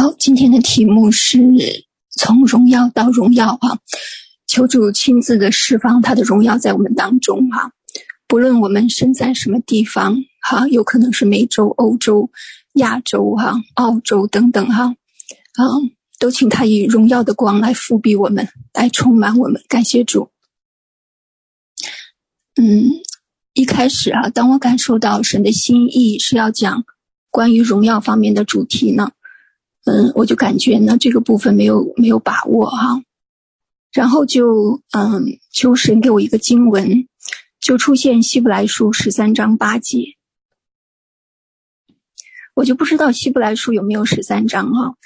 好，今天的题目是从荣耀到荣耀啊，求主亲自的释放他的荣耀在我们当中哈，不论我们身在什么地方哈，有可能是美洲、欧洲、亚洲哈、澳洲等等哈，啊，都请他以荣耀的光来覆庇我们，来充满我们，感谢主。嗯，一开始啊，当我感受到神的心意是要讲关于荣耀方面的主题呢。嗯，我就感觉呢，这个部分没有没有把握哈，然后就嗯，求神给我一个经文，就出现希伯来书十三章八节，我就不知道希伯来书有没有十三章哈，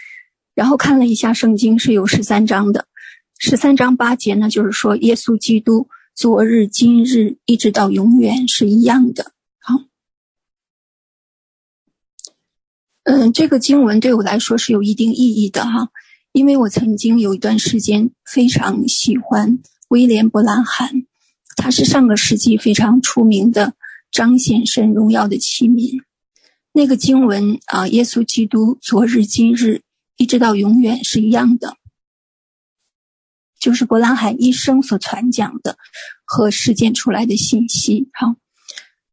然后看了一下圣经是有十三章的，十三章八节呢，就是说耶稣基督昨日今日一直到永远是一样的。嗯，这个经文对我来说是有一定意义的哈，因为我曾经有一段时间非常喜欢威廉·伯兰汉，他是上个世纪非常出名的彰显神荣耀的器皿。那个经文啊，耶稣基督昨日今日一直到永远是一样的，就是伯兰汉一生所传讲的和实践出来的信息。哈，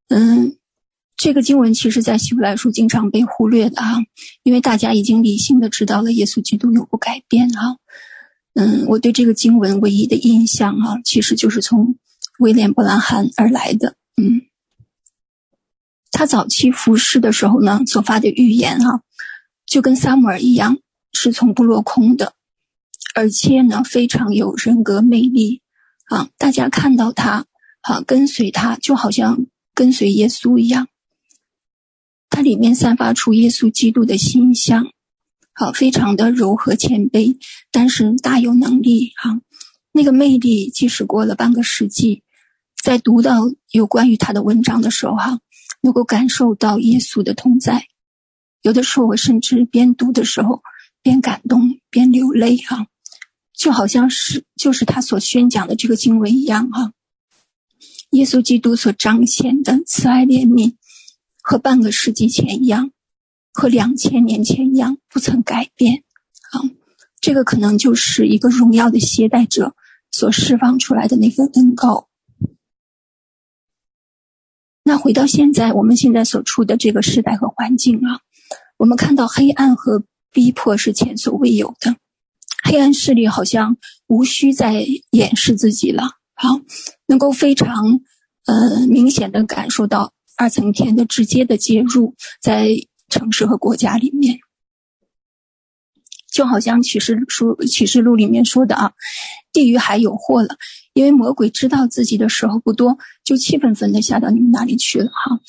嗯。这个经文其实，在希伯来书经常被忽略的哈，因为大家已经理性的知道了耶稣基督永不改变哈。嗯，我对这个经文唯一的印象哈，其实就是从威廉·伯兰汉而来的。嗯，他早期服侍的时候呢，所发的预言哈，就跟撒母耳一样，是从不落空的，而且呢，非常有人格魅力啊。大家看到他，啊，跟随他，就好像跟随耶稣一样。它里面散发出耶稣基督的形象，好，非常的柔和谦卑，但是大有能力哈。那个魅力，即使过了半个世纪，在读到有关于他的文章的时候哈，能够感受到耶稣的同在。有的时候我甚至边读的时候边感动边流泪哈，就好像是就是他所宣讲的这个经文一样哈。耶稣基督所彰显的慈爱怜悯。和半个世纪前一样，和两千年前一样，不曾改变。啊，这个可能就是一个荣耀的携带者所释放出来的那份恩膏。那回到现在，我们现在所处的这个时代和环境啊，我们看到黑暗和逼迫是前所未有的，黑暗势力好像无需再掩饰自己了。好，能够非常呃明显的感受到。二层天的直接的介入，在城市和国家里面，就好像启示书启示录里面说的啊，地狱还有祸了，因为魔鬼知道自己的时候不多，就气愤愤的下到你们那里去了哈。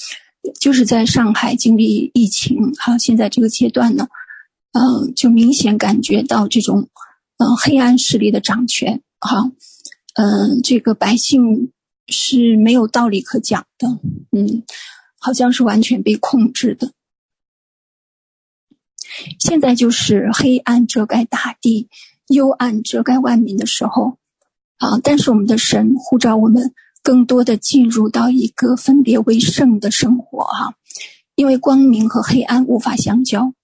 就是在上海经历疫情哈，现在这个阶段呢，嗯，就明显感觉到这种嗯黑暗势力的掌权哈，嗯，这个百姓。是没有道理可讲的，嗯，好像是完全被控制的。现在就是黑暗遮盖大地，幽暗遮盖万民的时候，啊！但是我们的神呼召我们更多的进入到一个分别为圣的生活，哈，因为光明和黑暗无法相交。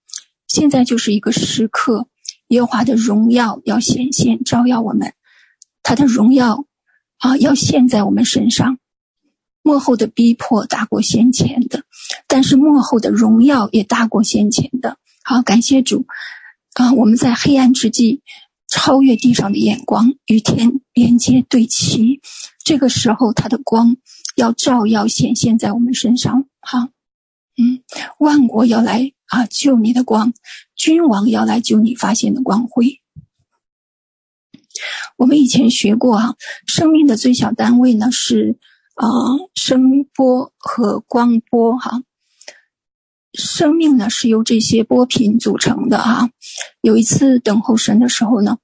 现在就是一个时刻，耶和华的荣耀要显现，照耀我们，他的荣耀。啊，要现在我们身上，幕后的逼迫大过先前的，但是幕后的荣耀也大过先前的。好，感谢主，啊，我们在黑暗之际超越地上的眼光，与天连接对齐。这个时候，他的光要照耀显现在我们身上。好，嗯，万国要来啊，救你的光，君王要来救你发现的光辉。我们以前学过啊，生命的最小单位呢是啊声波和光波哈。生命呢是由这些波频组成的哈。有一次等候神的时候呢，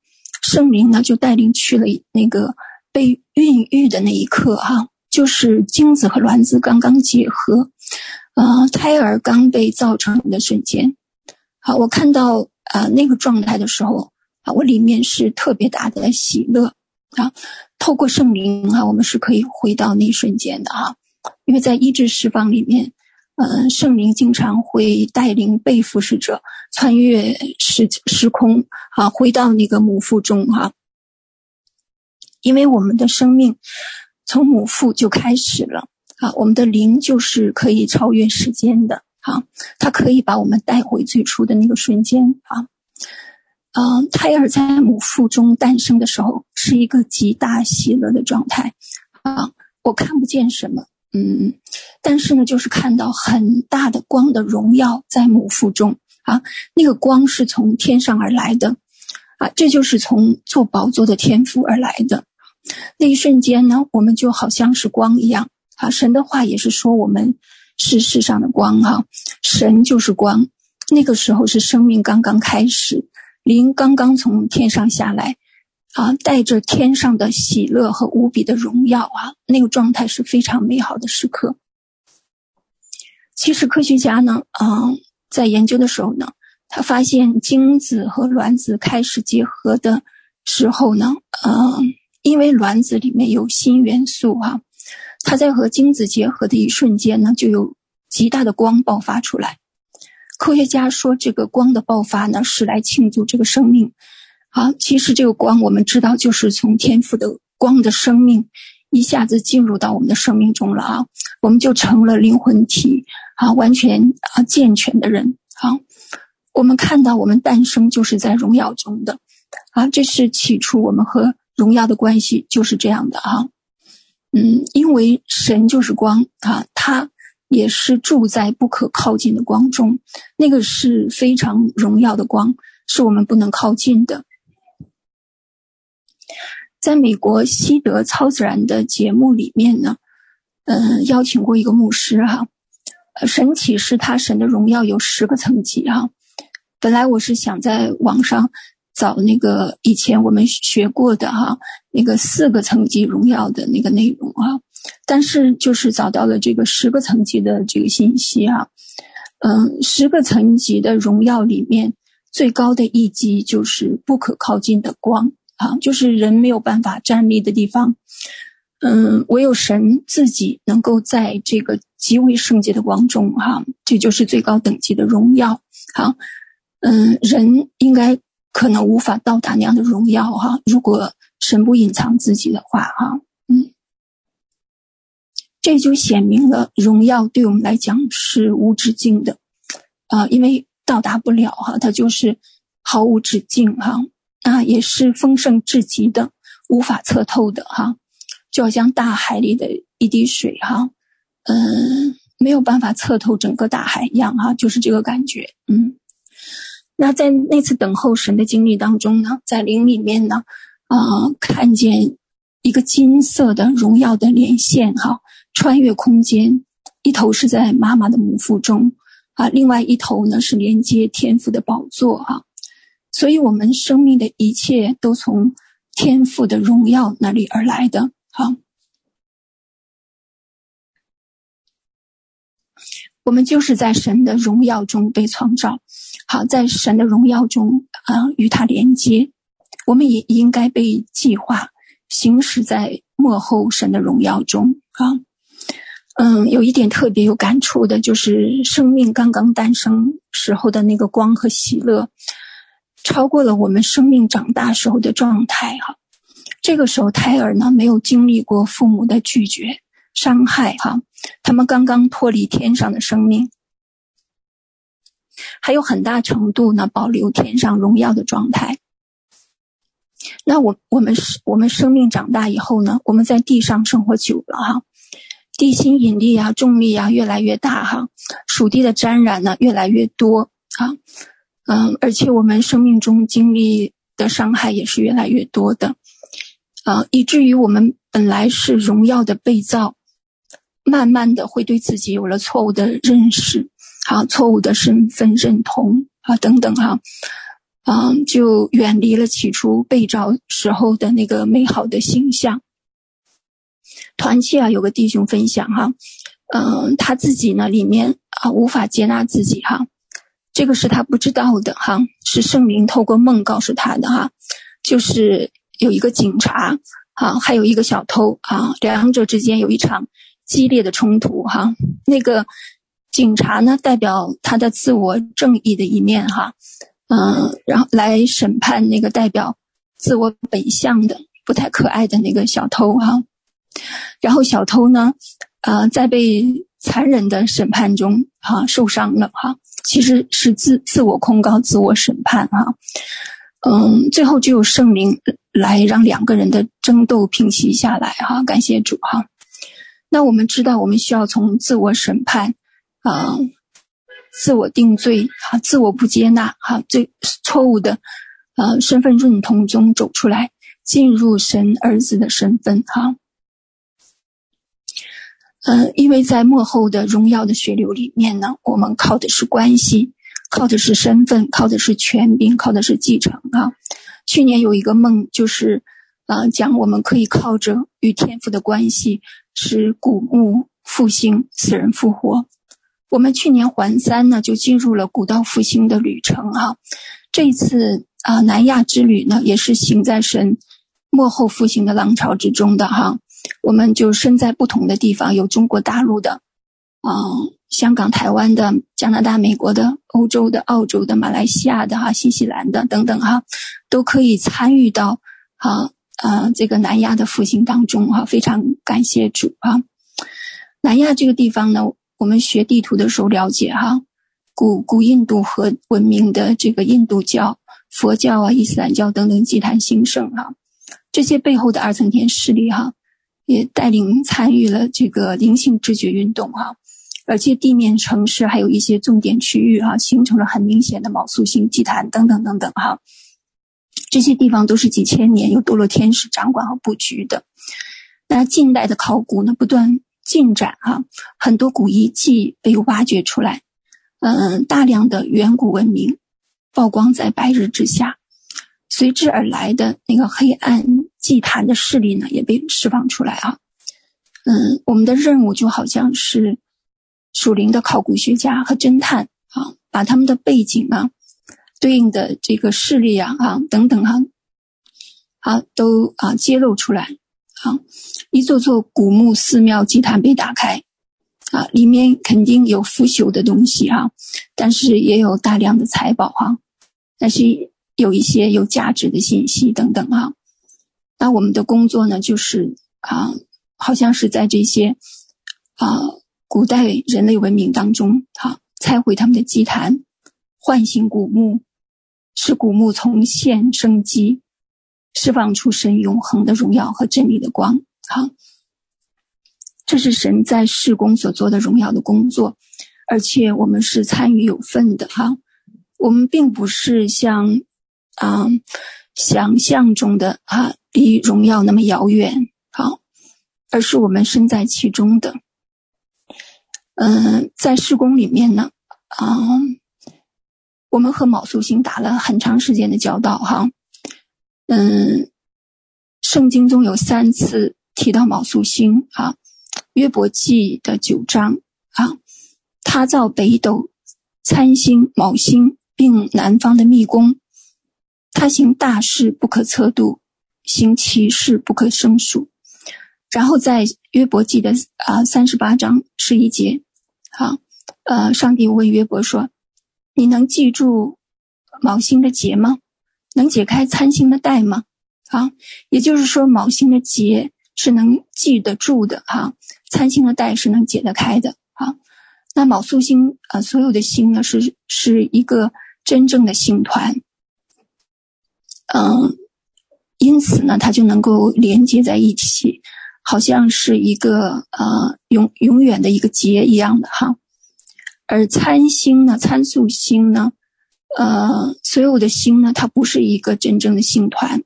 圣灵呢就带领去了那个被孕育的那一刻哈，就是精子和卵子刚刚结合，呃，胎儿刚被造成的瞬间。好，我看到啊那个状态的时候。啊，我里面是特别大的喜乐啊！透过圣灵啊，我们是可以回到那一瞬间的哈，因为在医治释放里面嗯，圣灵经常会带领被服侍者穿越时时空，啊，回到那个母腹中哈。因为我们的生命从母腹就开始了啊，我们的灵就是可以超越时间的啊，它可以把我们带回最初的那个瞬间啊。嗯，胎儿在母腹中诞生的时候是一个极大喜乐的状态啊，我看不见什么。嗯，但是呢，就是看到很大的光的荣耀在母腹中啊，那个光是从天上而来的，啊，这就是从坐宝座的天父而来的。那一瞬间呢，我们就好像是光一样啊。神的话也是说，我们是世上的光哈，神就是光。那个时候是生命刚刚开始，灵刚刚从天上下来。啊，带着天上的喜乐和无比的荣耀啊，那个状态是非常美好的时刻。其实科学家呢，啊，在研究的时候呢，他发现精子和卵子开始结合的时候呢，呃，因为卵子里面有锌元素啊，它在和精子结合的一瞬间呢，就有极大的光爆发出来。科学家说，这个光的爆发呢，是来庆祝这个生命。啊，其实这个光，我们知道，就是从天赋的光的生命一下子进入到我们的生命中了啊，我们就成了灵魂体啊，完全啊健全的人啊。我们看到我们诞生就是在荣耀中的啊，这是起初我们和荣耀的关系就是这样的啊。嗯，因为神就是光啊，他也是住在不可靠近的光中，那个是非常荣耀的光，是我们不能靠近的。在美国西德超自然的节目里面呢，嗯，邀请过一个牧师哈，神启示他神的荣耀有十个层级哈。本来我是想在网上找那个以前我们学过的哈那个四个层级荣耀的那个内容啊，但是就是找到了这个十个层级的这个信息啊，嗯，十个层级的荣耀里面最高的一级就是不可靠近的光。啊，就是人没有办法站立的地方，嗯，唯有神自己能够在这个极为圣洁的光中，哈，这就是最高等级的荣耀，哈，嗯，人应该可能无法到达那样的荣耀，哈，如果神不隐藏自己的话，哈，这就显明了荣耀对我们来讲是无止境的，啊，因为到达不了，哈，它就是毫无止境，哈。啊，也是丰盛至极的，无法测透的哈，就好像大海里的一滴水哈，嗯，没有办法测透整个大海一样哈，就是这个感觉，嗯。那在那次等候神的经历当中呢，在灵里面呢，啊，看见一个金色的荣耀的连线哈，穿越空间，一头是在妈妈的母腹中啊，另外一头呢是连接天父的宝座啊。所以，我们生命的一切都从天父的荣耀那里而来的。好，我们就是在神的荣耀中被创造。好，在神的荣耀中啊，与他连接。我们也应该被计划行驶在末后神的荣耀中。啊，嗯，有一点特别有感触的，就是生命刚刚诞生时候的那个光和喜乐。超过了我们生命长大时候的状态哈，这个时候胎儿呢，没有经历过父母的拒绝、伤害哈，他们刚刚脱离天上的生命，还有很大程度呢保留天上荣耀的状态。那我我们是我们生命长大以后呢，我们在地上生活久了哈，地心引力啊、重力啊越来越大哈，属地的沾染呢越来越多啊。嗯，而且我们生命中经历的伤害也是越来越多的，啊，以至于我们本来是荣耀的被造，慢慢的会对自己有了错误的认识，啊，错误的身份认同啊，等等哈，啊，就远离了起初被造时候的那个美好的形象。团契啊，有个弟兄分享哈，嗯，他自己呢里面啊无法接纳自己哈。这个是他不知道的哈，是圣灵透过梦告诉他的哈，就是有一个警察啊，还有一个小偷啊，两者之间有一场激烈的冲突哈。那个警察呢，代表他的自我正义的一面哈，嗯，然后来审判那个代表自我本相的不太可爱的那个小偷哈，然后小偷呢，呃，在被残忍的审判中哈受伤了哈，其实是自自我控告、自我审判哈，嗯，最后只有圣灵来让两个人的争斗平息下来哈，感谢主哈。那我们知道，我们需要从自我审判。啊，自我定罪，啊，自我不接纳，哈，最错误的，呃，身份认同中走出来，进入神儿子的身份，哈，呃，因为在末后的荣耀的血流里面呢，我们靠的是关系，靠的是身份，靠的是权柄，靠的是继承，啊。去年有一个梦，就是，啊，讲我们可以靠着与天父的关系，使古墓复兴，死人复活。我们去年环三呢，就进入了古道复兴的旅程哈。这一次啊，南亚之旅呢，也是行在神幕后复兴的浪潮之中的哈。我们就身在不同的地方，有中国大陆的，啊，香港、台湾的、加拿大、美国的、欧洲的、澳洲的、马来西亚的哈、新西兰的等等哈，都可以参与到啊啊这个南亚的复兴当中哈。非常感谢主啊！南亚这个地方呢。我们学地图的时候了解哈，古古印度和文明的这个印度教、佛教啊、伊斯兰教等等祭坛兴盛哈，这些背后的二层天势力哈，也带领参与了这个灵性知觉运动哈，而且地面城市还有一些重点区域哈，形成了很明显的卯宿星祭坛等等等等哈，这些地方都是几千年由堕落天使掌管和布局的。那近代的考古呢，不断。进展哈，很多古遗迹被挖掘出来，嗯，大量的远古文明曝光在白日之下，随之而来的那个黑暗祭坛的势力呢，也被释放出来啊。嗯，我们的任务就好像是属灵的考古学家和侦探啊，把他们的背景啊、对应的这个势力啊、啊等等哈，啊都啊揭露出来。啊，一座座古墓、寺庙、祭坛被打开，啊，里面肯定有腐朽的东西哈，但是也有大量的财宝哈，但是有一些有价值的信息等等哈。那我们的工作呢，就是啊，好像是在这些啊古代人类文明当中，哈，拆毁他们的祭坛，唤醒古墓，使古墓重现生机。释放出神永恒的荣耀和真理的光，好，这是神在世工所做的荣耀的工作，而且我们是参与有份的哈。我们并不是像啊想象中的哈离荣耀那么遥远，好，而是我们身在其中的。嗯，在事工里面呢，啊，我们和卯宿星打了很长时间的交道哈。嗯，圣经中有三次提到卯宿星啊，约伯记的九章啊，他造北斗、参星、卯星，并南方的密宫，他行大事不可测度，行其事不可胜数。然后在约伯记的啊三十八章十一节，啊，呃，上帝问约伯说：“你能记住卯星的节吗？”能解开参星的带吗？啊，也就是说，卯星的结是能记得住的哈，参星的带是能解得开的啊。那卯宿星啊，所有的星呢是是一个真正的星团，嗯，因此呢，它就能够连接在一起，好像是一个呃永永远的一个结一样的哈。而参星呢，参宿星呢？呃，所有的星呢，它不是一个真正的星团，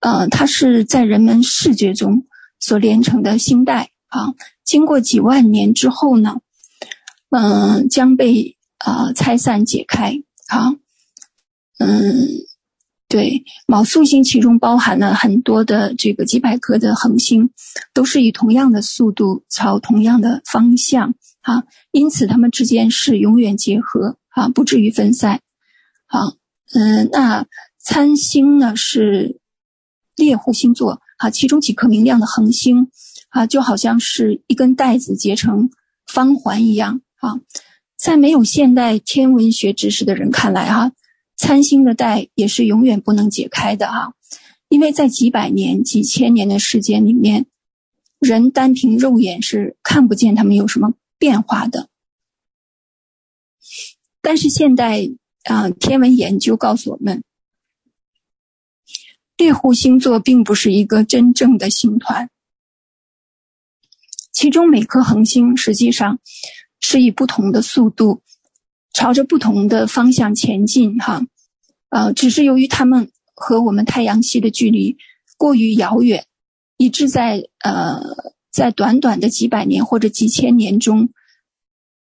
呃，它是在人们视觉中所连成的星带啊。经过几万年之后呢，嗯、将被啊、拆散解开啊。嗯，对，昴宿星其中包含了很多的这个几百颗的恒星，都是以同样的速度朝同样的方向啊，因此它们之间是永远结合啊，不至于分散。好，嗯，那参星呢是猎户星座啊，其中几颗明亮的恒星啊，就好像是一根带子结成方环一样啊，在没有现代天文学知识的人看来，哈，参星的带也是永远不能解开的哈，因为在几百年、几千年的时间里面，人单凭肉眼是看不见他们有什么变化的。但是现代啊，天文研究告诉我们，猎户星座并不是一个真正的星团。其中每颗恒星实际上是以不同的速度朝着不同的方向前进，哈，呃，只是由于它们和我们太阳系的距离过于遥远，以致在呃在短短的几百年或者几千年中，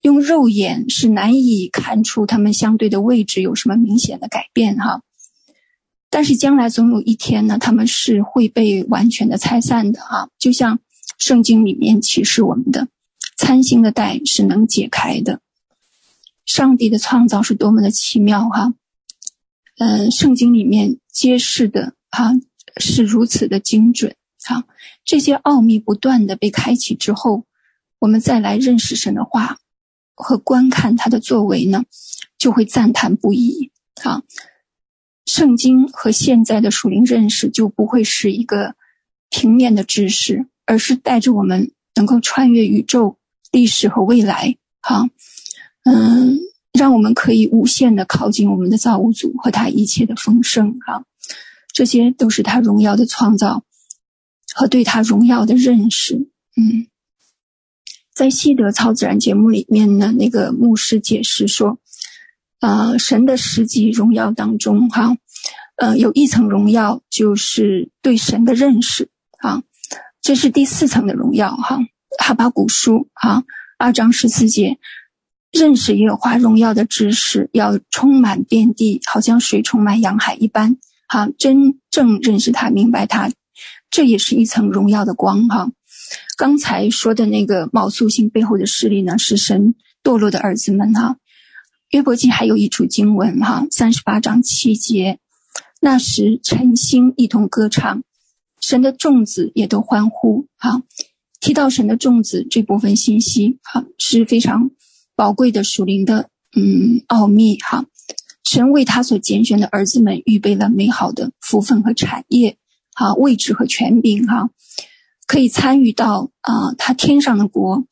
用肉眼是难以看出它们相对的位置有什么明显的改变，哈。但是将来总有一天呢，它们是会被完全的拆散的，哈，就像。圣经里面启示我们的参星的带是能解开的。上帝的创造是多么的奇妙哈！嗯，圣经里面揭示的哈是如此的精准哈。这些奥秘不断的被开启之后，我们再来认识神的话和观看他的作为呢，就会赞叹不已啊。圣经和现在的属灵认识就不会是一个平面的知识。而是带着我们能够穿越宇宙、历史和未来，哈，嗯，让我们可以无限的靠近我们的造物主和他一切的丰盛，哈，这些都是他荣耀的创造和对他荣耀的认识，嗯，在西德超自然节目里面呢，那个牧师解释说，呃，神的十级荣耀当中，哈，呃，有一层荣耀就是对神的认识，啊。这是第四层的荣耀，哈，哈巴谷书，哈，二章十四节，认识耶和华荣耀的知识要充满遍地，好像水充满洋海一般，哈，真正认识他，明白他，这也是一层荣耀的光，哈。刚才说的那个昴宿星背后的势力呢，是神堕落的儿子们，哈。约伯记还有一处经文，哈，三十八章七节，那时晨星一同歌唱。神的众子也都欢呼哈，提到神的众子这部分信息哈，是非常宝贵的属灵的嗯奥秘哈。神为他所拣选的儿子们预备了美好的福分和产业哈，位置和权柄哈，可以参与到啊他天上的国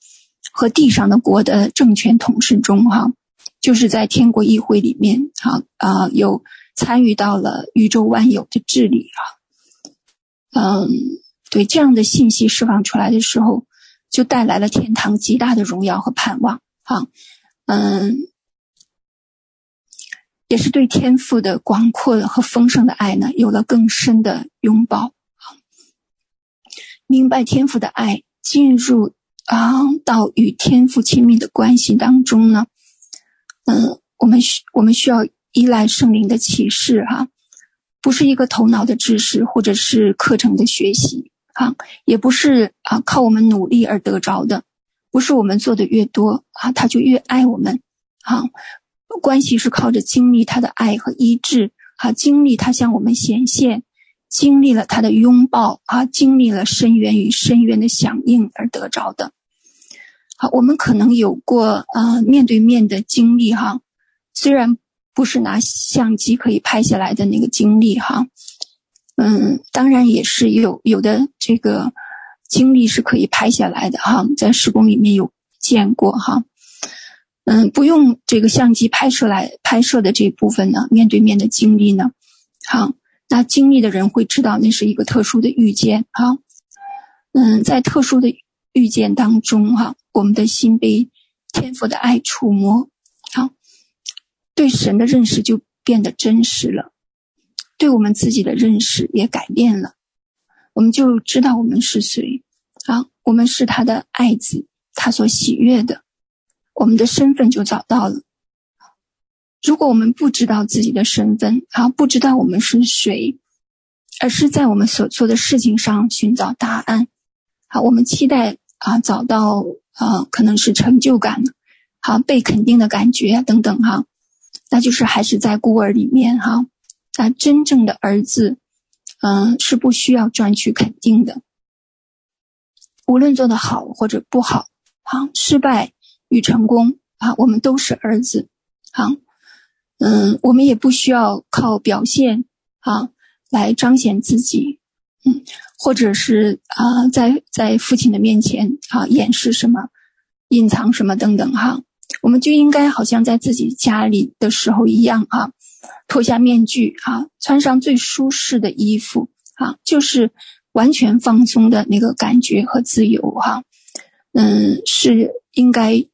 和地上的国的政权统治中哈，就是在天国议会里面哈啊有参与到了宇宙万有的治理哈。嗯，对，这样的信息释放出来的时候，就带来了天堂极大的荣耀和盼望啊。嗯，也是对天赋的广阔和丰盛的爱呢，有了更深的拥抱。明白天赋的爱，进入啊到与天赋亲密的关系当中呢，嗯，我们需我们需要依赖圣灵的启示哈。不是一个头脑的知识，或者是课程的学习啊，也不是啊靠我们努力而得着的，不是我们做的越多啊，他就越爱我们啊。关系是靠着经历他的爱和医治啊，经历他向我们显现，经历了他的拥抱啊，经历了深渊与深渊的响应而得着的。好，我们可能有过啊面对面的经历哈，虽然。不是拿相机可以拍下来的那个经历哈，嗯，当然也是有有的这个经历是可以拍下来的哈，在施工里面有见过哈，嗯，不用这个相机拍摄来拍摄的这部分呢，面对面的经历呢，好，那经历的人会知道那是一个特殊的遇见哈，嗯，在特殊的遇见当中哈，我们的心被天父的爱触摸。好对神的认识就变得真实了，对我们自己的认识也改变了，我们就知道我们是谁。啊，我们是他的爱子，他所喜悦的，我们的身份就找到了。如果我们不知道自己的身份啊，不知道我们是谁，而是在我们所做的事情上寻找答案，啊，我们期待啊找到啊可能是成就感，好被肯定的感觉等等哈。那就是还是在孤儿里面哈，那真正的儿子，嗯，是不需要赚取肯定的。无论做得好或者不好，好失败与成功啊，我们都是儿子，啊，嗯，我们也不需要靠表现啊来彰显自己，嗯，或者是啊在在父亲的面前啊掩饰什么、隐藏什么等等哈，我们就应该好像在自己家里的时候一样啊，脱下面具啊，穿上最舒适的衣服啊，就是完全放松的那个感觉和自由哈。嗯，是应该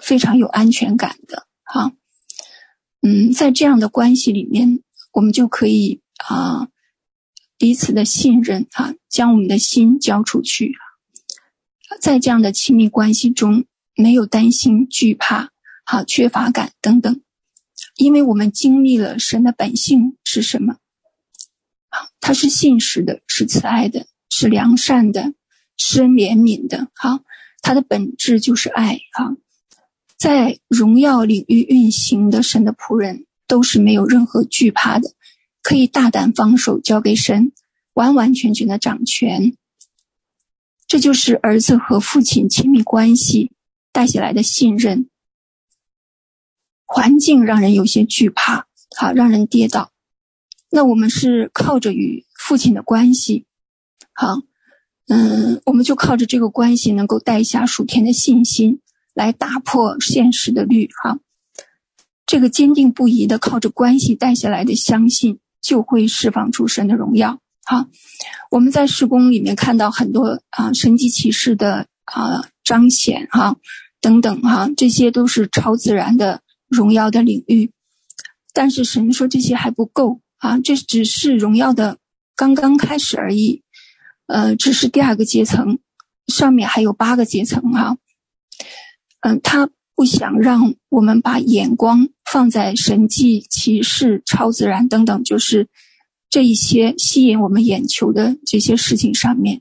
非常有安全感的哈。嗯，在这样的关系里面，我们就可以啊彼此的信任啊，将我们的心交出去。在这样的亲密关系中，没有担心、惧怕、哈缺乏感等等，因为我们经历了神的本性是什么？啊，他是信实的，是慈爱的，是良善的，是怜悯的，哈。他的本质就是爱啊，在荣耀领域运行的神的仆人都是没有任何惧怕的，可以大胆放手交给神，完完全全的掌权。这就是儿子和父亲亲密关系带下来的信任。环境让人有些惧怕，好让人跌倒。那我们是靠着与父亲的关系，好。嗯，我们就靠着这个关系，能够带下属天的信心，来打破现实的律哈。这个坚定不移的靠着关系带下来的相信，就会释放出神的荣耀。哈，我们在施工里面看到很多啊神迹奇事的啊彰显哈等等哈，这些都是超自然的荣耀的领域。但是神说这些还不够啊，这只是荣耀的刚刚开始而已。呃，只是第二个阶层，上面还有八个阶层哈。嗯，他不想让我们把眼光放在神迹、奇事、超自然等等，就是这一些吸引我们眼球的这些事情上面。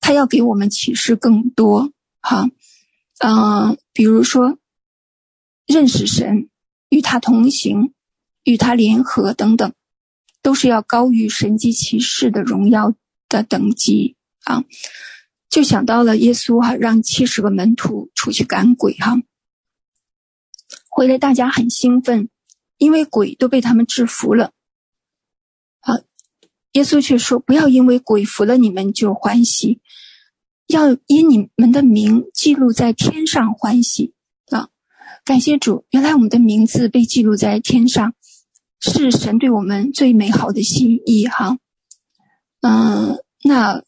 他要给我们启示更多哈。嗯，比如说认识神、与他同行、与他联合等等，都是要高于神迹骑士的荣耀的等级啊，就想到了耶稣哈，让七十个门徒出去赶鬼哈，回来大家很兴奋，因为鬼都被他们制服了。啊，耶稣却说：“不要因为鬼服了你们就欢喜，要因你们的名记录在天上欢喜！感谢主，原来我们的名字被记录在天上，是神对我们最美好的心意哈。”嗯，那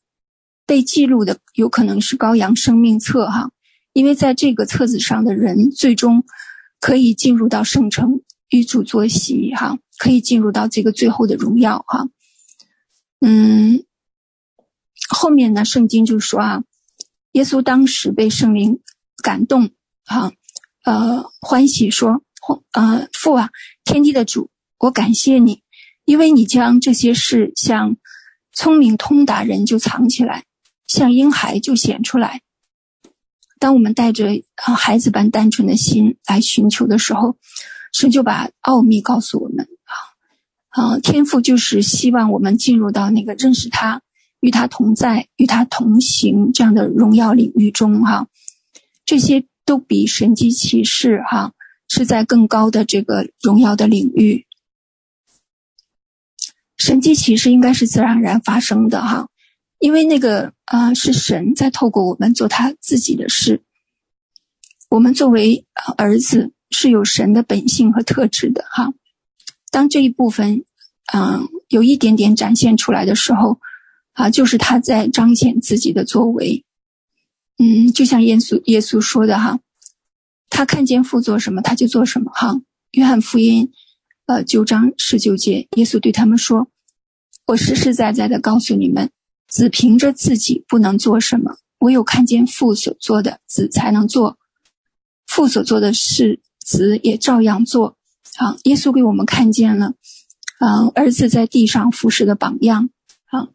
被记录的有可能是羔羊生命册哈，因为在这个册子上的人最终可以进入到圣城与主坐席哈，可以进入到这个最后的荣耀哈。嗯，后面呢，圣经就说啊，耶稣当时被圣灵感动哈，呃，欢喜说，呃，父啊，天地的主，我感谢你，因为你将这些事向。聪明通达人就藏起来，像婴孩就显出来。当我们带着啊孩子般单纯的心来寻求的时候，神就把奥秘告诉我们啊啊！天父就是希望我们进入到那个认识他、与他同在、与他同行这样的荣耀领域中哈。这些都比神迹骑士哈是在更高的这个荣耀的领域。神迹骑士应该是自然而然发生的哈，因为那个啊、是神在透过我们做他自己的事。我们作为儿子是有神的本性和特质的哈。当这一部分嗯、有一点点展现出来的时候啊，就是他在彰显自己的作为。嗯，就像耶稣耶稣说的哈，他看见父做什么他就做什么哈。约翰福音呃九章十九节，耶稣对他们说。我实实在在的告诉你们，子凭着自己不能做什么，唯有看见父所做的，子才能做。父所做的事，子也照样做。啊，耶稣给我们看见了，啊，儿子在地上服侍的榜样。啊，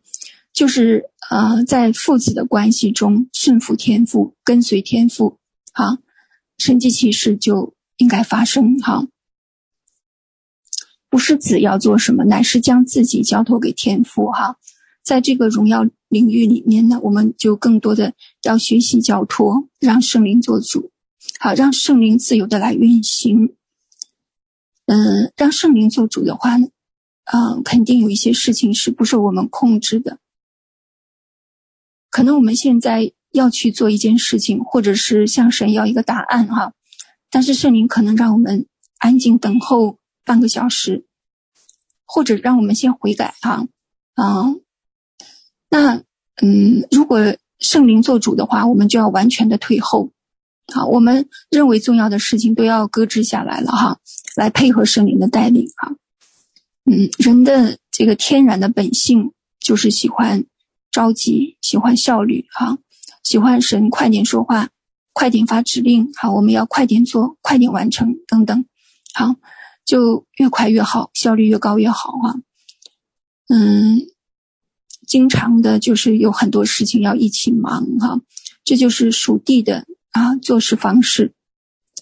就是呃，在父子的关系中顺服天父，跟随天父。啊，神迹奇事就应该发生。哈。不是子要做什么，乃是将自己交托给天父哈。在这个荣耀领域里面呢，我们就更多的要学习交托，让圣灵做主，好，让圣灵自由的来运行。嗯，让圣灵做主的话呢，嗯，肯定有一些事情是不受我们控制的。可能我们现在要去做一件事情，或者是向神要一个答案哈，但是圣灵可能让我们安静等候半个小时，或者让我们先悔改哈，啊，那嗯，如果圣灵做主的话，我们就要完全的退后，好，我们认为重要的事情都要搁置下来了哈，来配合圣灵的带领哈。嗯，人的这个天然的本性就是喜欢着急，喜欢效率哈，喜欢神快点说话，快点发指令，好，我们要快点做，快点完成等等，好，就越快越好，效率越高越好哈。嗯。经常的，就是有很多事情要一起忙哈，这就是属地的啊做事方式。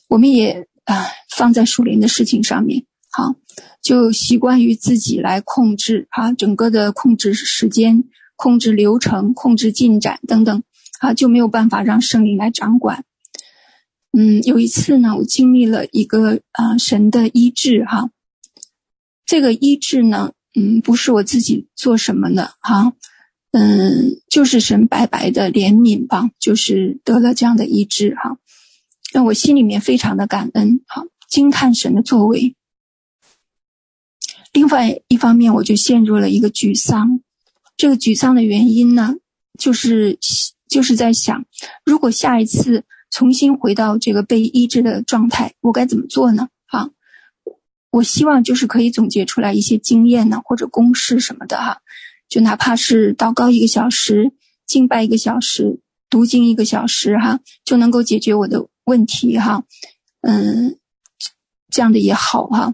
我们也啊放在属灵的事情上面，好，就习惯于自己来控制啊，整个的控制时间、控制流程、控制进展等等啊，就没有办法让圣灵来掌管。嗯，有一次呢，我经历了一个啊神的医治哈，这个医治呢。嗯，不是我自己做什么的哈，嗯，就是神白白的怜悯吧，就是得了这样的医治哈，让我心里面非常的感恩哈，惊叹神的作为。另外一方面，我就陷入了一个沮丧，这个沮丧的原因呢，就是就是在想，如果下一次重新回到这个被医治的状态，我该怎么做呢？啊。我希望就是可以总结出来一些经验呢，或者公式什么的哈，就哪怕是祷告一个小时，敬拜一个小时，读经一个小时哈，就能够解决我的问题哈，嗯，这样的也好哈。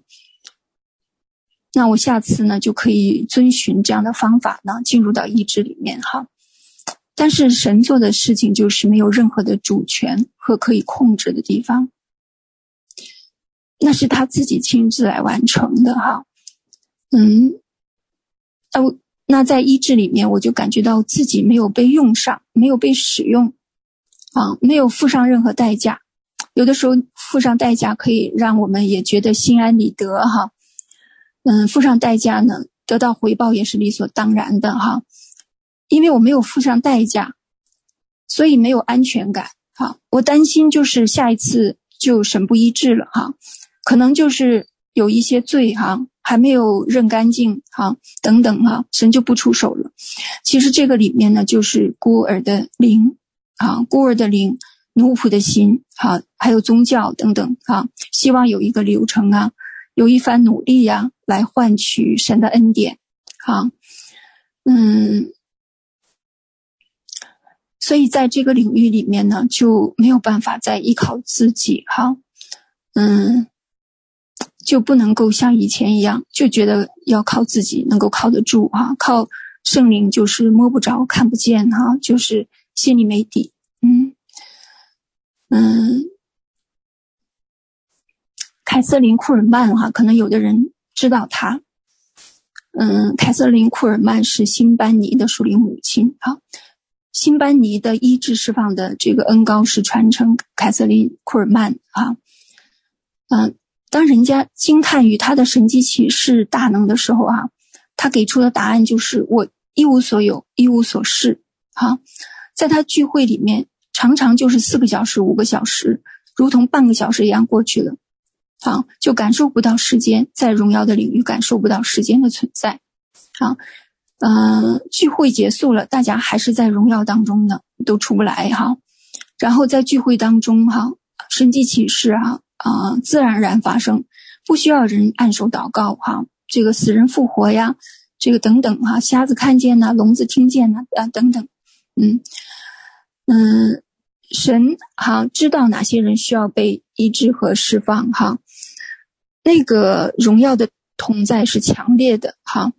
那我下次呢就可以遵循这样的方法呢，进入到医治里面哈。但是神做的事情就是没有任何的主权和可以控制的地方。那是他自己亲自来完成的哈，嗯，哦，那在医治里面，我就感觉到自己没有被用上，没有被使用，啊，没有付上任何代价。有的时候付上代价可以让我们也觉得心安理得哈，嗯，付上代价呢，得到回报也是理所当然的哈。因为我没有付上代价，所以没有安全感。哈，我担心就是下一次就神不医治了哈。可能就是有一些罪哈，还没有认干净哈，等等哈，神就不出手了。其实这个里面呢，就是孤儿的灵啊，孤儿的灵，奴仆的心哈，还有宗教等等哈，希望有一个流程啊，有一番努力呀，来换取神的恩典哈，嗯，所以在这个领域里面呢，就没有办法再依靠自己哈，嗯。就不能够像以前一样，就觉得要靠自己能够靠得住哈，靠圣灵就是摸不着、看不见哈，就是心里没底。嗯嗯，凯瑟琳·库尔曼哈，可能有的人知道他。嗯，凯瑟琳·库尔曼是辛班尼的属灵母亲哈，辛班尼的医治释放的这个恩膏是传承凯瑟琳·库尔曼啊，嗯。当人家惊叹于他的神迹奇事大能的时候啊，他给出的答案就是我一无所有，一无所事。哈，在他聚会里面，常常就是四个小时、五个小时，如同半个小时一样过去了，啊，就感受不到时间，在荣耀的领域感受不到时间的存在。啊，嗯，聚会结束了，大家还是在荣耀当中呢，都出不来哈。然后在聚会当中哈，神迹启示哈。啊，自然而然发生，不需要人按手祷告哈。这个死人复活呀，这个等等哈，瞎子看见呐，聋子听见呐，啊等等，嗯嗯，神哈知道哪些人需要被医治和释放哈。那个荣耀的同在是强烈的哈。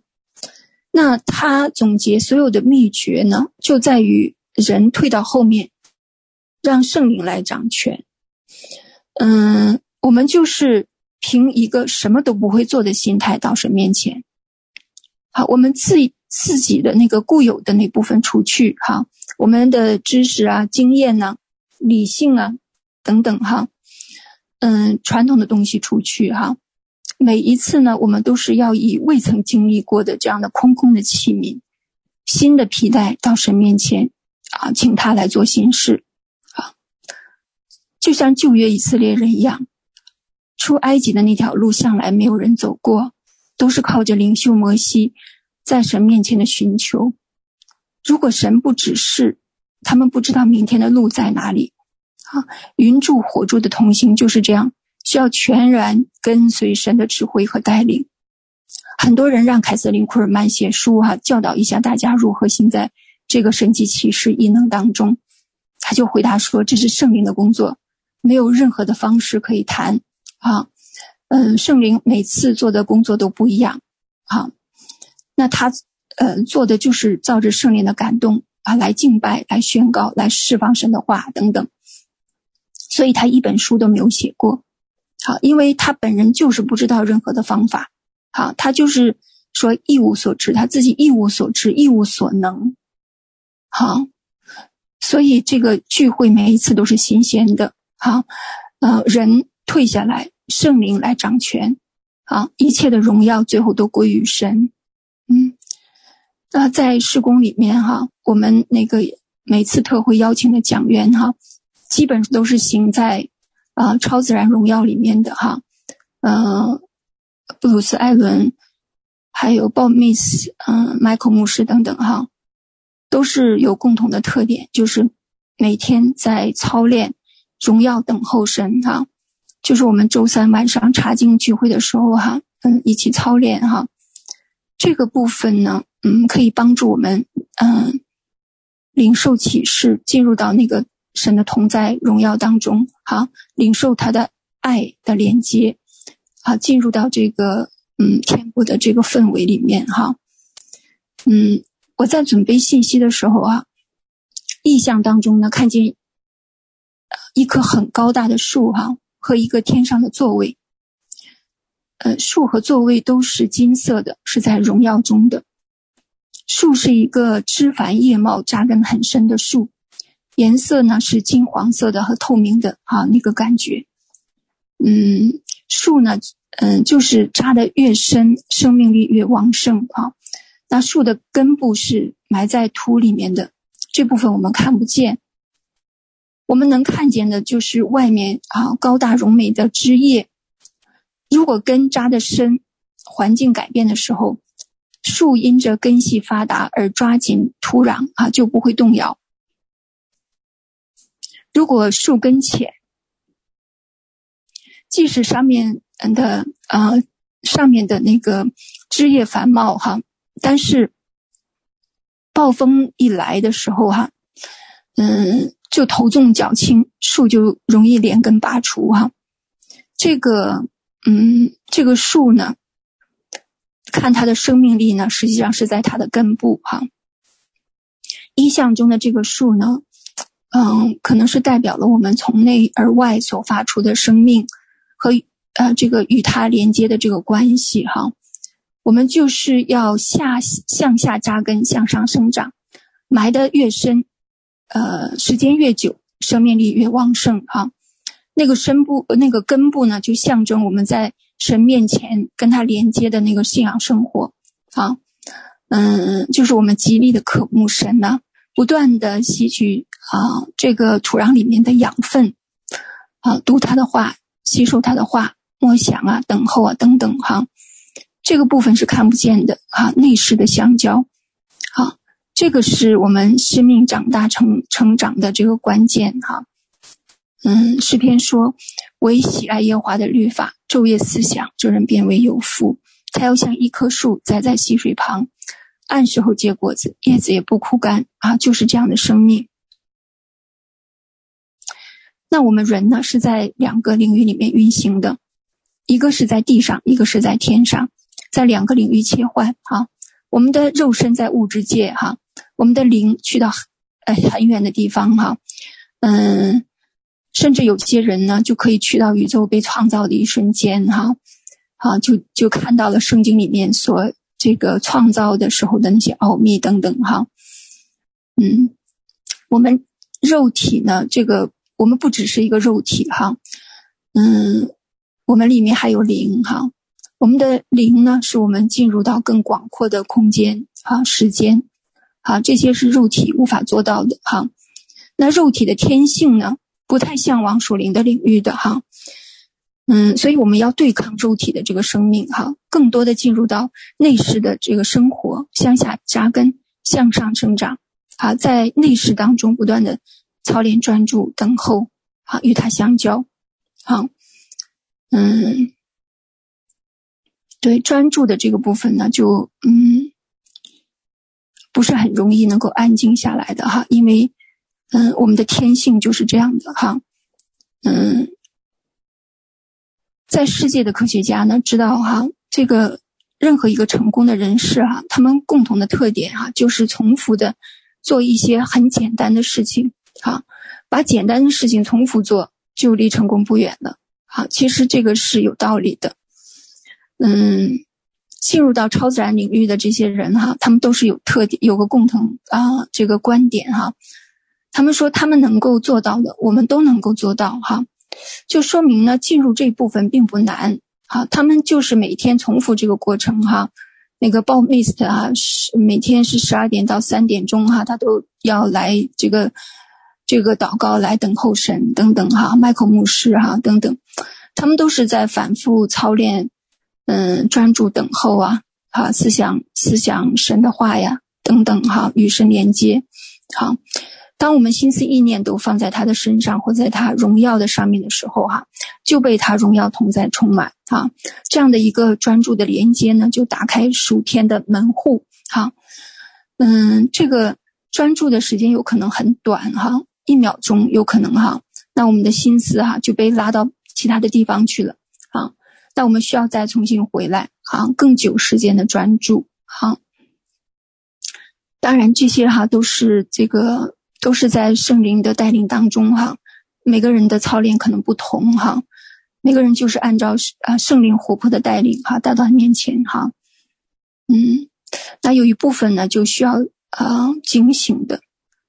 那他总结所有的秘诀呢，就在于人退到后面，让圣灵来掌权。嗯，我们就是凭一个什么都不会做的心态到神面前。好，我们自自己的那个固有的那部分除去哈，我们的知识啊、经验呐、理性啊等等哈，嗯，传统的东西出去哈。每一次呢，我们都是要以未曾经历过的这样的空空的器皿，新的皮带到神面前啊，请他来做新事啊，就像旧约以色列人一样，出埃及的那条路向来没有人走过，都是靠着领袖摩西在神面前的寻求。如果神不指示，他们不知道明天的路在哪里。啊，云柱火柱的同行就是这样，需要全然跟随神的指挥和带领。很多人让凯瑟琳·库尔曼写书哈、教导一下大家如何行在这个神迹奇事异能当中。他就回答说：“这是圣灵的工作，没有任何的方式可以谈。啊，嗯，圣灵每次做的工作都不一样。啊，那他，呃，做的就是照着圣灵的感动啊，来敬拜、来宣告、来释放神的话等等。所以他一本书都没有写过。好，因为他本人就是不知道任何的方法。”好，他就是说一无所知，他自己一无所知，一无所能。好，所以这个聚会每一次都是新鲜的。好，呃，人退下来，圣灵来掌权。好，一切的荣耀最后都归于神。嗯，那在施工里面哈，我们那个每次特会邀请的讲员哈，基本都是行在啊、超自然荣耀里面的哈，嗯、呃。布鲁斯·艾伦，还有鲍密斯，嗯，迈克牧师等等，哈，都是有共同的特点，就是每天在操练荣耀等候神，哈，就是我们周三晚上查经聚会的时候，哈，嗯，一起操练，哈，这个部分呢，嗯，可以帮助我们，嗯，领受启示，进入到那个神的同在荣耀当中，哈，领受他的爱的连接。好，进入到这个嗯天国的这个氛围里面哈，嗯，我在准备信息的时候啊，意象当中呢，看见一棵很高大的树哈，和一个天上的座位，呃，树和座位都是金色的，是在荣耀中的。树是一个枝繁叶茂、扎根很深的树，颜色呢是金黄色的和透明的哈，那个感觉，嗯。树呢，嗯，就是扎的越深，生命力越旺盛啊。那树的根部是埋在土里面的，这部分我们看不见。我们能看见的就是外面啊，高大荣美的枝叶。如果根扎的深，环境改变的时候，树因着根系发达而抓紧土壤啊，就不会动摇。如果树根浅，即使上面的呃上面的那个枝叶繁茂哈，但是暴风一来的时候哈，嗯，就头重脚轻，树就容易连根拔除哈。这个嗯，这个树呢，看它的生命力呢，实际上是在它的根部哈。异象中的这个树呢，嗯，可能是代表了我们从内而外所发出的生命。和呃，这个与它连接的这个关系哈，我们就是要下向下扎根，向上生长，埋得越深，呃，时间越久，生命力越旺盛哈。那个深部，那个根部呢，就象征我们在神面前跟他连接的那个信仰生活啊，嗯，就是我们极力的渴慕神呢，不断的吸取啊这个土壤里面的养分啊，读他的话。吸收他的话，默想啊，等候啊，等等哈，这个部分是看不见的哈，内视的相交，好，这个是我们生命长大成成长的这个关键哈。嗯，诗篇说：“惟喜爱耶和华的律法，昼夜思想，这人便为有福。他要像一棵树栽在溪水旁，按时候结果子，叶子也不枯干啊，就是这样的生命。”那我们人呢，是在两个领域里面运行的，一个是在地上，一个是在天上，在两个领域切换。哈，我们的肉身在物质界，哈，我们的灵去到呃很远的地方，哈，嗯，甚至有些人呢就可以去到宇宙被创造的一瞬间，哈，好，就就看到了圣经里面所这个创造的时候的那些奥秘等等，哈，嗯，我们肉体呢，这个。我们不只是一个肉体哈，嗯，我们里面还有灵哈。我们的灵呢，是我们进入到更广阔的空间啊、时间，啊，这些是肉体无法做到的哈。那肉体的天性呢，不太向往属灵的领域的哈。嗯，所以我们要对抗肉体的这个生命哈，更多的进入到内视的这个生活，向下扎根，向上生长啊，在内视当中不断的操练专注等候啊，与他相交，好，嗯，对专注的这个部分呢，就嗯不是很容易能够安静下来的哈，因为嗯我们的天性就是这样的哈，嗯。在世界的科学家呢，知道哈，这个任何一个成功的人士哈，他们共同的特点哈，就是重复的做一些很简单的事情，哈，把简单的事情重复做，就离成功不远了。好，其实这个是有道理的。嗯，进入到超自然领域的这些人哈，他们都是有特点，有个共同啊这个观点哈，他们说他们能够做到的，我们都能够做到哈。就说明呢，进入这部分并不难，哈，他们就是每天重复这个过程，哈，那个鲍密斯特啊，是每天是十二点到三点钟，哈，他都要来这个这个祷告来等候神等等，哈，麦克牧师哈等等，他们都是在反复操练，嗯，专注等候啊，哈，思想思想神的话呀等等，哈，与神连接，好。当我们心思意念都放在他的身上，或在他荣耀的上面的时候，哈，就被他荣耀同在充满啊！这样的一个专注的连接呢，就打开属天的门户，哈，嗯，这个专注的时间有可能很短，哈，一秒钟有可能，哈，那我们的心思哈就被拉到其他的地方去了，啊，那我们需要再重新回来，啊，更久时间的专注，哈，当然这些哈都是这个。都是在圣灵的带领当中哈，每个人的操练可能不同哈，每个人就是按照啊圣灵活泼的带领哈，带到他面前哈，嗯，那有一部分呢就需要啊警醒的，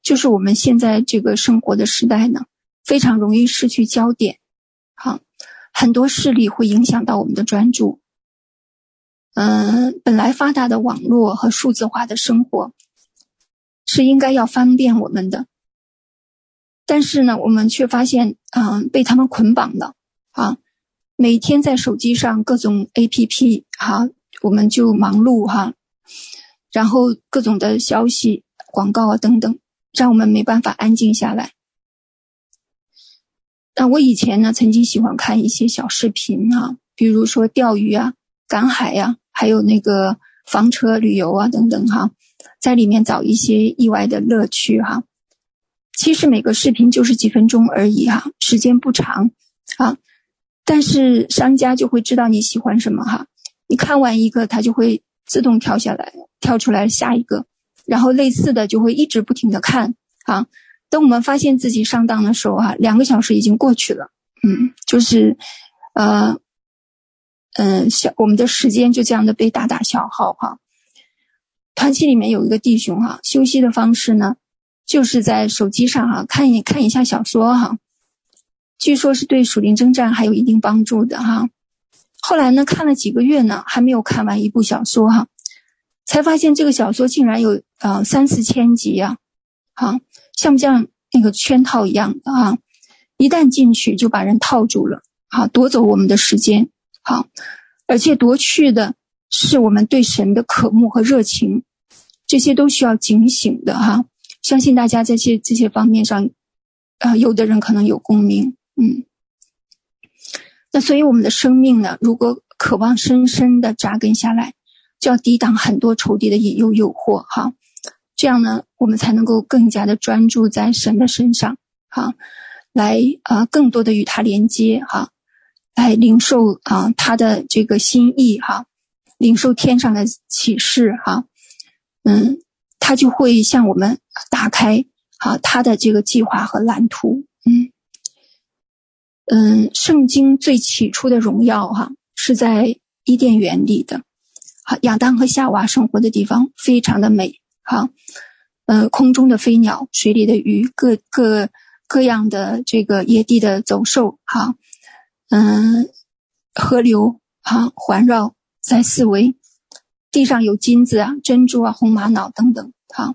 就是我们现在这个生活的时代呢，非常容易失去焦点，哈，很多势力会影响到我们的专注，嗯，本来发达的网络和数字化的生活。是应该要方便我们的，但是呢，我们却发现，嗯、被他们捆绑了啊！每天在手机上各种 APP 哈、我们就忙碌哈、然后各种的消息、广告啊等等，让我们没办法安静下来。那我以前呢，曾经喜欢看一些小视频啊，比如说钓鱼啊、赶海呀、还有那个房车旅游啊等等哈、在里面找一些意外的乐趣哈，其实每个视频就是几分钟而已哈，时间不长啊，但是商家就会知道你喜欢什么哈，你看完一个，它就会自动跳下来，跳出来下一个，然后类似的就会一直不停的看啊，等我们发现自己上当的时候哈，两个小时已经过去了，嗯，就是，呃，嗯，小我们的时间就这样的被大大消耗哈。团契里面有一个弟兄哈，休息的方式呢，就是在手机上哈看一看一下小说哈，据说是对属灵征战还有一定帮助的哈。后来呢，看了几个月呢，还没有看完一部小说哈，才发现这个小说竟然有呃三四千集呀，哈，像不像那个圈套一样的哈？一旦进去就把人套住了，哈，夺走我们的时间，好，而且夺去的。是我们对神的渴慕和热情，这些都需要警醒的哈。相信大家在这些这些方面上，啊、呃，有的人可能有共鸣，嗯。那所以我们的生命呢，如果渴望深深的扎根下来，就要抵挡很多仇敌的引诱诱惑哈。这样呢，我们才能够更加的专注在神的身上哈，来啊、呃，更多的与他连接哈，来领受啊他的这个心意哈。领受天上的启示，哈，嗯，他就会向我们打开，哈，他的这个计划和蓝图，嗯，嗯，圣经最起初的荣耀，哈，是在伊甸园里的，好，亚当和夏娃生活的地方非常的美，哈，呃，空中的飞鸟，水里的鱼，各各各样的这个野地的走兽，哈，嗯，河流哈环绕在四维，地上有金子啊、珍珠啊、红玛瑙等等，哈，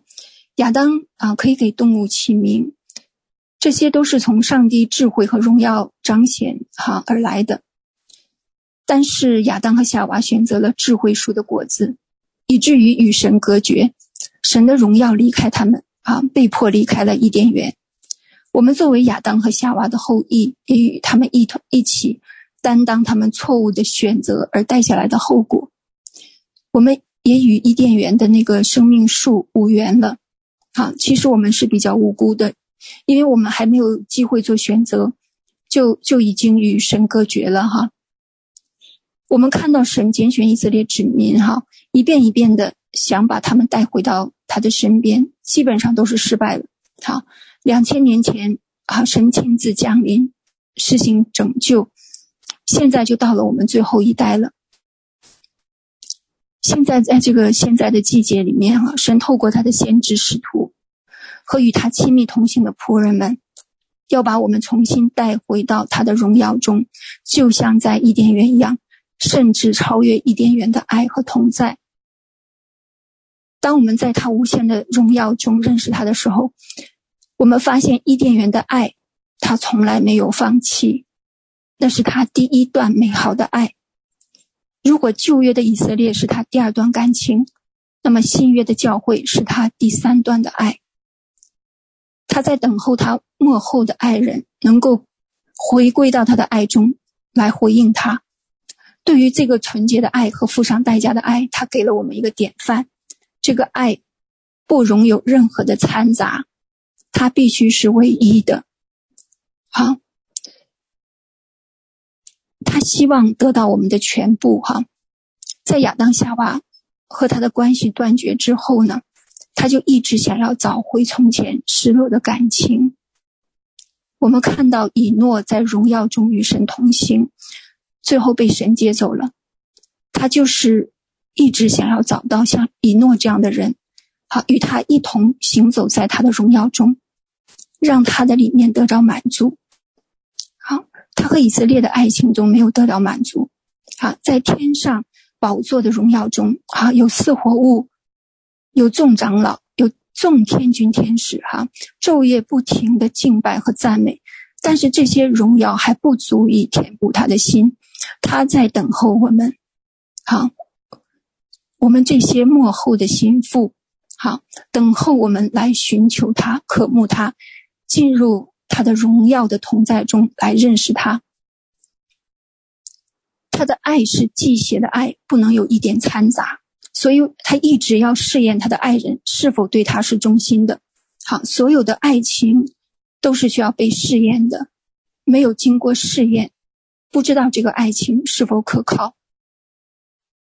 亚当啊可以给动物起名，这些都是从上帝智慧和荣耀彰显哈而来的。但是亚当和夏娃选择了智慧树的果子，以至于与神隔绝，神的荣耀离开他们啊，被迫离开了伊甸园。我们作为亚当和夏娃的后裔，也与他们一同一起担当他们错误的选择而带下来的后果。我们也与伊甸园的那个生命树无缘了。啊，其实我们是比较无辜的，因为我们还没有机会做选择，就就已经与神隔绝了哈。我们看到神拣选以色列子民，哈，一遍一遍的想把他们带回到他的身边，基本上都是失败了。好，两千年前，啊，神亲自降临，实行拯救，现在就到了我们最后一代了。现在在这个现在的季节里面，啊，神透过他的先知使徒和与他亲密同行的仆人们，要把我们重新带回到他的荣耀中，就像在伊甸园一样。甚至超越伊甸园的爱和同在。当我们在他无限的荣耀中认识他的时候，我们发现伊甸园的爱，他从来没有放弃，那是他第一段美好的爱。如果旧约的以色列是他第二段感情，那么新约的教会是他第三段的爱。他在等候他末后的爱人能够回归到他的爱中来回应他。对于这个纯洁的爱和付上代价的爱，他给了我们一个典范。这个爱不容有任何的掺杂，它必须是唯一的。好，希望得到我们的全部。哈，在亚当夏娃和他的关系断绝之后呢，他就一直想要找回从前失落的感情。我们看到以诺在荣耀中与神同行。最后被神接走了，他就是一直想要找到像以诺这样的人，好与他一同行走在他的荣耀中，让他的里面得到满足。他和以色列的爱情中没有得到满足。好，在天上宝座的荣耀中，啊，有四活物，有众长老，有众天军天使，哈，昼夜不停的敬拜和赞美。但是这些荣耀还不足以填补他的心。他在等候我们，好，我们这些幕后的心腹，好，等候我们来寻求他、渴慕他，进入他的荣耀的同在中来认识他。他的爱是祭邪的爱，不能有一点掺杂，所以他一直要试验他的爱人是否对他是忠心的。好，所有的爱情都是需要被试验的，没有经过试验。不知道这个爱情是否可靠，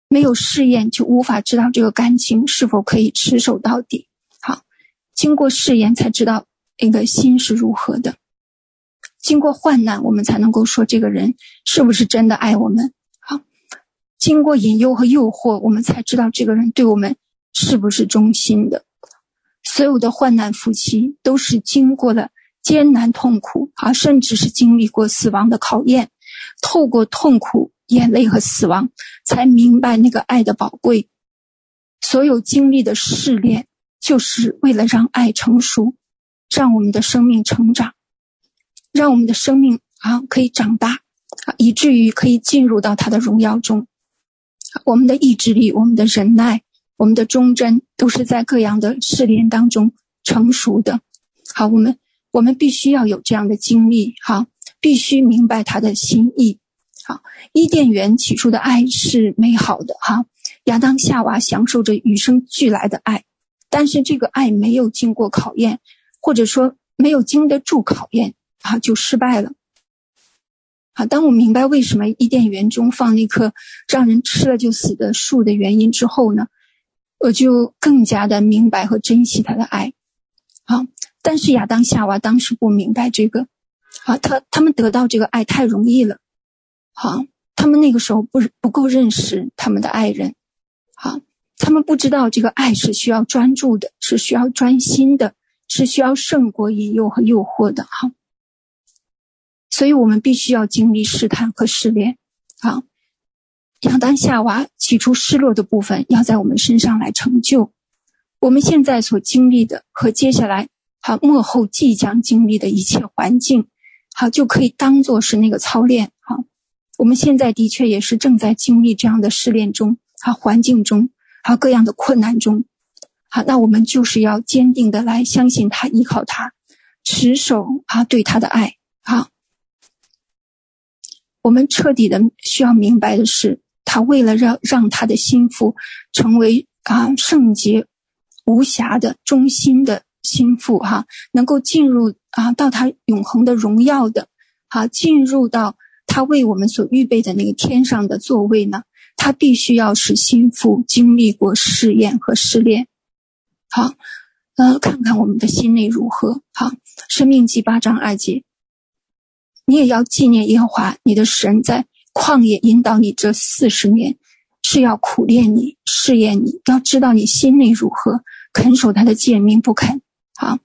没有试验就无法知道这个感情是否可以持守到底。好，经过试验才知道那个心是如何的。经过患难，我们才能够说这个人是不是真的爱我们。好，经过引诱和诱惑，我们才知道这个人对我们是不是忠心的。所有的患难夫妻都是经过了艰难痛苦啊，甚至是经历过死亡的考验。透过痛苦、眼泪和死亡，才明白那个爱的宝贵。所有经历的试炼，就是为了让爱成熟，让我们的生命成长，让我们的生命啊可以长大，啊以至于可以进入到他的荣耀中。我们的意志力、我们的忍耐、我们的忠贞，都是在各样的试炼当中成熟的。好，我们我们必须要有这样的经历，哈。必须明白他的心意。好，伊甸园起初的爱是美好的哈，亚当夏娃享受着与生俱来的爱，但是这个爱没有经过考验，或者说没有经得住考验啊，就失败了。好，当我明白为什么伊甸园中放那棵让人吃了就死的树的原因之后呢，我就更加的明白和珍惜他的爱。好，但是亚当夏娃当时不明白这个。啊，他他们得到这个爱太容易了，好，他们那个时候不不够认识他们的爱人，好，他们不知道这个爱是需要专注的，是需要专心的，是需要胜过引诱和诱惑的，哈。所以我们必须要经历试探和试炼。好，亚当夏娃起初失落的部分，要在我们身上来成就。我们现在所经历的和接下来好幕后即将经历的一切环境，好就可以当做是那个操练。好，我们现在的确也是正在经历这样的试炼中，好环境中，好各样的困难中。好，那我们就是要坚定的来相信他，依靠他，持守啊对他的爱。好，我们彻底的需要明白的是，他为了让让他的心腹成为啊圣洁。无瑕的忠心的心腹哈，能够进入啊到他永恒的荣耀的，好进入到他为我们所预备的那个天上的座位呢，他必须要使心腹经历过试验和试炼。好，呃，看看我们的心内如何？好，生命记八章二节，你也要纪念耶和华你的神在旷野引导你这四十年，是要苦练你、试验你，要知道你心内如何。肯守他的诫命不肯，好，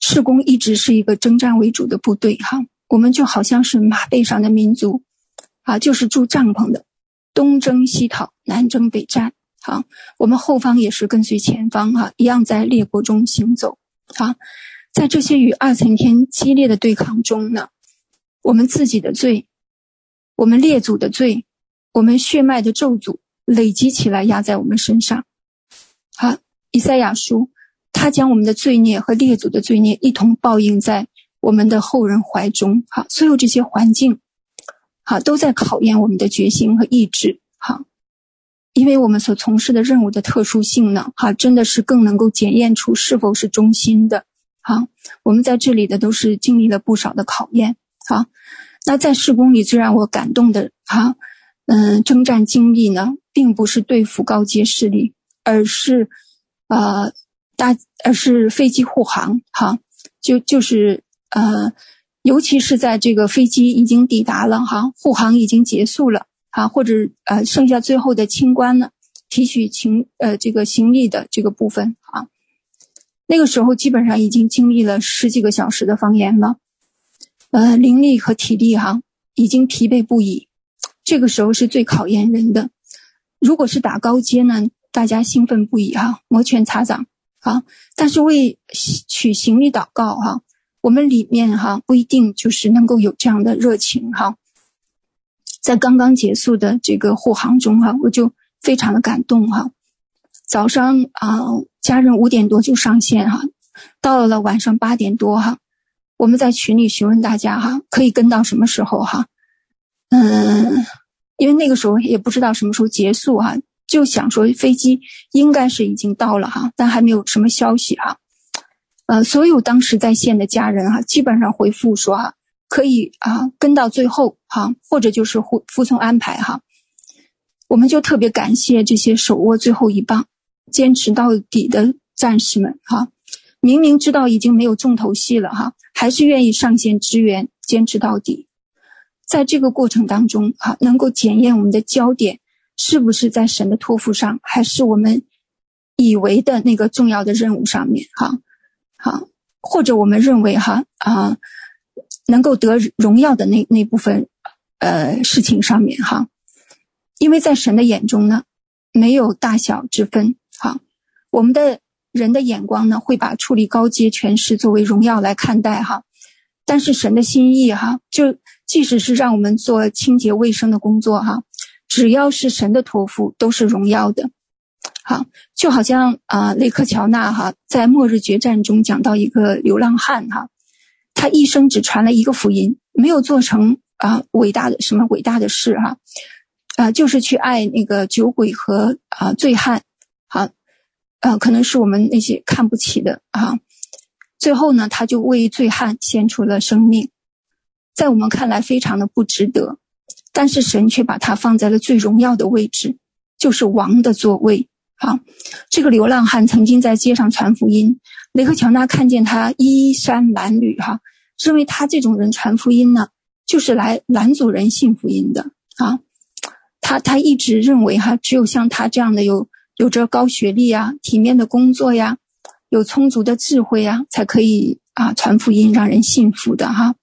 事工一直是一个征战为主的部队，哈，我们就好像是马背上的民族，啊，就是住帐篷的，东征西讨，南征北战，好，我们后方也是跟随前方，哈，一样在列国中行走，啊，在这些与二层天激烈的对抗中呢，我们自己的罪，我们列祖的罪，我们血脉的咒诅累积起来压在我们身上，好。以赛亚书，他将我们的罪孽和列祖的罪孽一同报应在我们的后人怀中。好，所有这些环境，好，都在考验我们的决心和意志。好，因为我们所从事的任务的特殊性呢，哈，真的是更能够检验出是否是忠心的。哈，我们在这里的都是经历了不少的考验。哈，那在事工里最让我感动的，哈，嗯，征战经历呢，并不是对付高阶势力，而是。呃，大而是飞机护航，哈，就就是呃，尤其是在这个飞机已经抵达了，哈，护航已经结束了，啊，或者呃，剩下最后的清关了，提取行呃这个行李的这个部分，啊，那个时候基本上已经经历了十几个小时的方言了，呃，灵力和体力哈，已经疲惫不已，这个时候是最考验人的。如果是打高阶呢？大家兴奋不已哈，摩拳擦掌啊！但是为取行李祷告哈，我们里面哈不一定就是能够有这样的热情哈。在刚刚结束的这个护航中哈，我就非常的感动哈。早上啊，家人五点多就上线哈，到了晚上八点多哈，我们在群里询问大家哈，可以跟到什么时候哈？嗯，因为那个时候也不知道什么时候结束哈。就想说飞机应该是已经到了哈，但还没有什么消息哈。呃，所有当时在线的家人哈，基本上回复说哈，可以啊跟到最后哈，或者就是服服从安排哈。我们就特别感谢这些手握最后一棒、坚持到底的战士们哈。明明知道已经没有重头戏了哈，还是愿意上线支援，坚持到底。在这个过程当中哈，能够检验我们的焦点。是不是在神的托付上，还是我们以为的那个重要的任务上面？哈，好，或者我们认为哈啊，能够得荣耀的那那部分呃事情上面哈，因为在神的眼中呢，没有大小之分。哈，我们的人的眼光呢，会把处理高阶权势作为荣耀来看待哈，但是神的心意哈，就即使是让我们做清洁卫生的工作哈。只要是神的托付，都是荣耀的。好，就好像啊，雷克乔纳哈在末日决战中讲到一个流浪汉哈，他一生只传了一个福音，没有做成啊伟大的什么伟大的事哈，啊，就是去爱那个酒鬼和啊醉汉，好，呃，可能是我们那些看不起的啊。最后呢，他就为醉汉献出了生命，在我们看来非常的不值得。但是神却把他放在了最荣耀的位置，就是王的座位。好，这个流浪汉曾经在街上传福音，雷克乔纳看见他衣衫褴褛，哈，认为他这种人传福音呢，就是来拦阻人信福音的。啊，他他一直认为哈，只有像他这样的有有着高学历呀、体面的工作呀、有充足的智慧呀，才可以啊传福音让人信服的哈。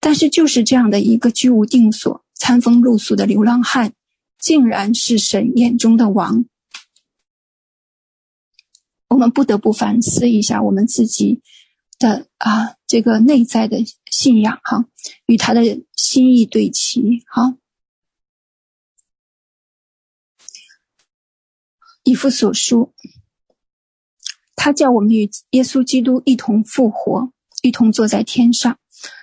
但是就是这样的一个居无定所、餐风露宿的流浪汉，竟然是神眼中的王。我们不得不反思一下我们自己的啊，这个内在的信仰哈，与他的心意对齐哈。以弗所书，他叫我们与耶稣基督一同复活，一同坐在天上。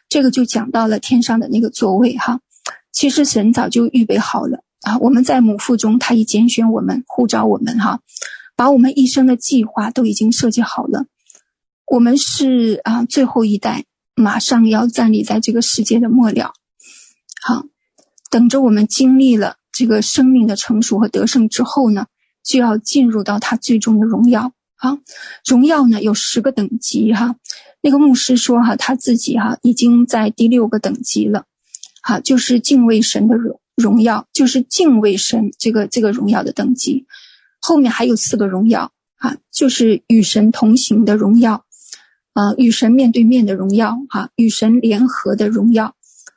这个就讲到了天上的那个座位哈。其实神早就预备好了啊，我们在母腹中，他已拣选我们，呼召我们哈，把我们一生的计划都已经设计好了。我们是啊最后一代，马上要站立在这个世界的末了，好，等着我们经历了这个生命的成熟和得胜之后呢，就要进入到他最终的荣耀啊！荣耀呢有十个等级哈。那个牧师说哈，他自己哈已经在第六个等级了，哈，就是敬畏神的荣荣耀，就是敬畏神这个这个荣耀的等级。后面还有四个荣耀啊，就是与神同行的荣耀，啊，与神面对面的荣耀哈，与神联合的荣耀。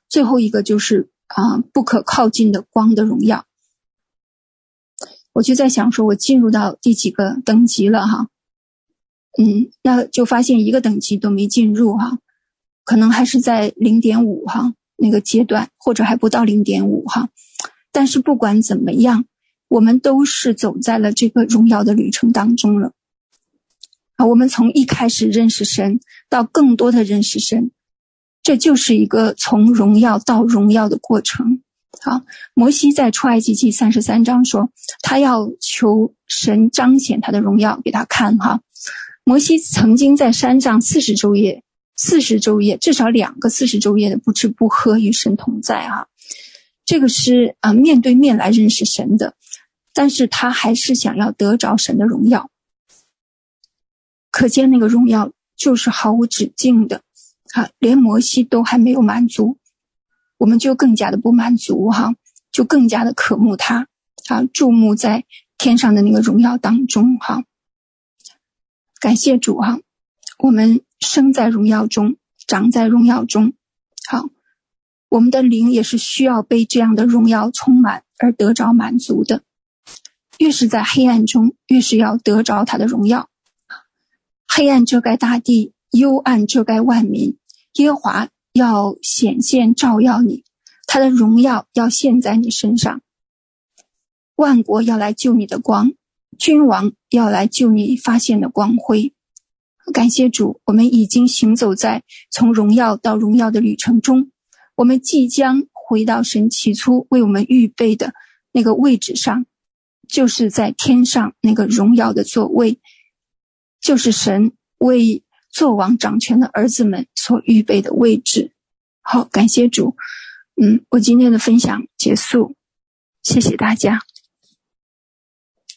最后一个就是啊，不可靠近的光的荣耀。我就在想说，我进入到第几个等级了哈？嗯，那就发现一个等级都没进入哈，可能还是在零点五哈那个阶段，或者还不到零点五哈。但是不管怎么样，我们都是走在了这个荣耀的旅程当中了。啊，我们从一开始认识神到更多的认识神，这就是一个从荣耀到荣耀的过程。好，摩西在出埃及记三十三章说，他要求神彰显他的荣耀给他看。哈，摩西曾经在山上四十昼夜，四十昼夜至少两个四十昼夜的不吃不喝与神同在。哈，这个是啊面对面来认识神的，但是他还是想要得着神的荣耀。可见那个荣耀就是毫无止境的，啊，连摩西都还没有满足。我们就更加的不满足哈，就更加的渴慕他啊，注目在天上的那个荣耀当中哈。感谢主哈，我们生在荣耀中，长在荣耀中，好，我们的灵也是需要被这样的荣耀充满而得着满足的。越是在黑暗中，越是要得着他的荣耀。黑暗遮盖大地，幽暗遮盖万民，耶和华。要显现照耀你，他的荣耀要现在你身上。万国要来救你的光，君王要来救你发现的光辉。感谢主，我们已经行走在从荣耀到荣耀的旅程中，我们即将回到神起初为我们预备的那个位置上，就是在天上那个荣耀的座位，就是神为。做王掌权的儿子们所预备的位置，好，感谢主。嗯，我今天的分享结束，谢谢大家。